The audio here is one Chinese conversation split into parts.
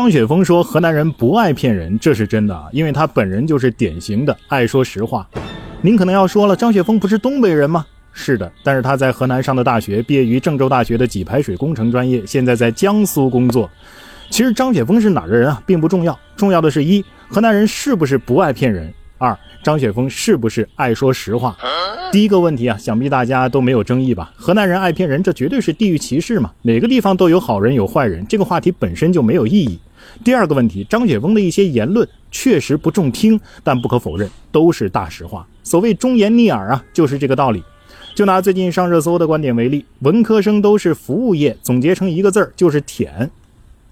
张雪峰说河南人不爱骗人，这是真的啊，因为他本人就是典型的爱说实话。您可能要说了，张雪峰不是东北人吗？是的，但是他在河南上的大学，毕业于郑州大学的给排水工程专业，现在在江苏工作。其实张雪峰是哪儿的人啊，并不重要，重要的是一河南人是不是不爱骗人。二，张雪峰是不是爱说实话？第一个问题啊，想必大家都没有争议吧？河南人爱骗人，这绝对是地域歧视嘛？哪个地方都有好人有坏人，这个话题本身就没有意义。第二个问题，张雪峰的一些言论确实不中听，但不可否认都是大实话。所谓忠言逆耳啊，就是这个道理。就拿最近上热搜的观点为例，文科生都是服务业，总结成一个字儿就是舔，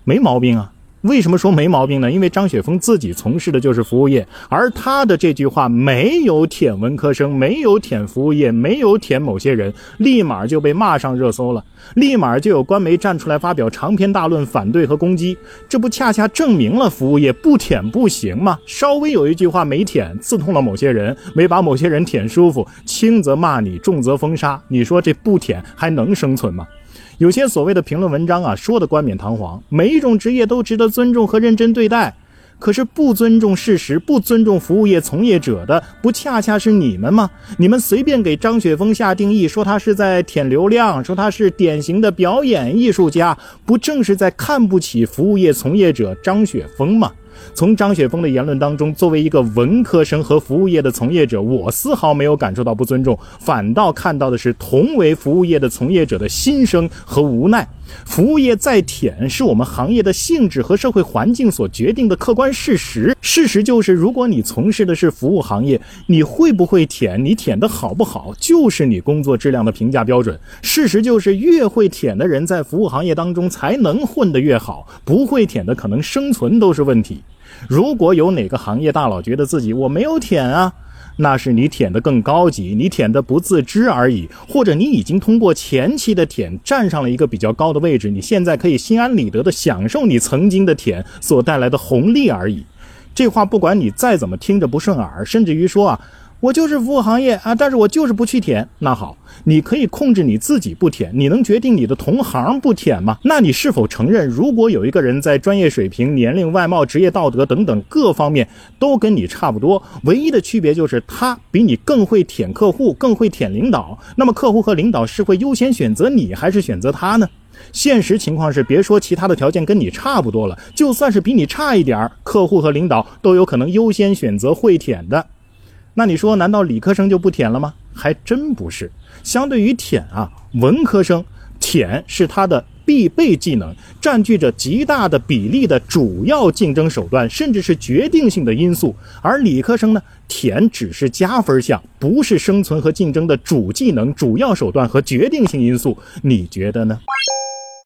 没毛病啊。为什么说没毛病呢？因为张雪峰自己从事的就是服务业，而他的这句话没有舔文科生，没有舔服务业，没有舔某些人，立马就被骂上热搜了，立马就有官媒站出来发表长篇大论反对和攻击。这不恰恰证明了服务业不舔不行吗？稍微有一句话没舔，刺痛了某些人，没把某些人舔舒服，轻则骂你，重则封杀，你说这不舔还能生存吗？有些所谓的评论文章啊，说的冠冕堂皇，每一种职业都值得尊重和认真对待。可是不尊重事实、不尊重服务业从业者的，不恰恰是你们吗？你们随便给张雪峰下定义，说他是在舔流量，说他是典型的表演艺术家，不正是在看不起服务业从业者张雪峰吗？从张雪峰的言论当中，作为一个文科生和服务业的从业者，我丝毫没有感受到不尊重，反倒看到的是同为服务业的从业者的心声和无奈。服务业在舔，是我们行业的性质和社会环境所决定的客观事实。事实就是，如果你从事的是服务行业，你会不会舔，你舔的好不好，就是你工作质量的评价标准。事实就是，越会舔的人在服务行业当中才能混得越好，不会舔的可能生存都是问题。如果有哪个行业大佬觉得自己我没有舔啊，那是你舔的更高级，你舔的不自知而已，或者你已经通过前期的舔站上了一个比较高的位置，你现在可以心安理得的享受你曾经的舔所带来的红利而已。这话不管你再怎么听着不顺耳，甚至于说啊。我就是服务行业啊，但是我就是不去舔。那好，你可以控制你自己不舔，你能决定你的同行不舔吗？那你是否承认，如果有一个人在专业水平、年龄、外貌、职业道德等等各方面都跟你差不多，唯一的区别就是他比你更会舔客户，更会舔领导，那么客户和领导是会优先选择你，还是选择他呢？现实情况是，别说其他的条件跟你差不多了，就算是比你差一点儿客户和领导都有可能优先选择会舔的。那你说，难道理科生就不舔了吗？还真不是。相对于舔啊，文科生舔是他的必备技能，占据着极大的比例的主要竞争手段，甚至是决定性的因素。而理科生呢，舔只是加分项，不是生存和竞争的主技能、主要手段和决定性因素。你觉得呢？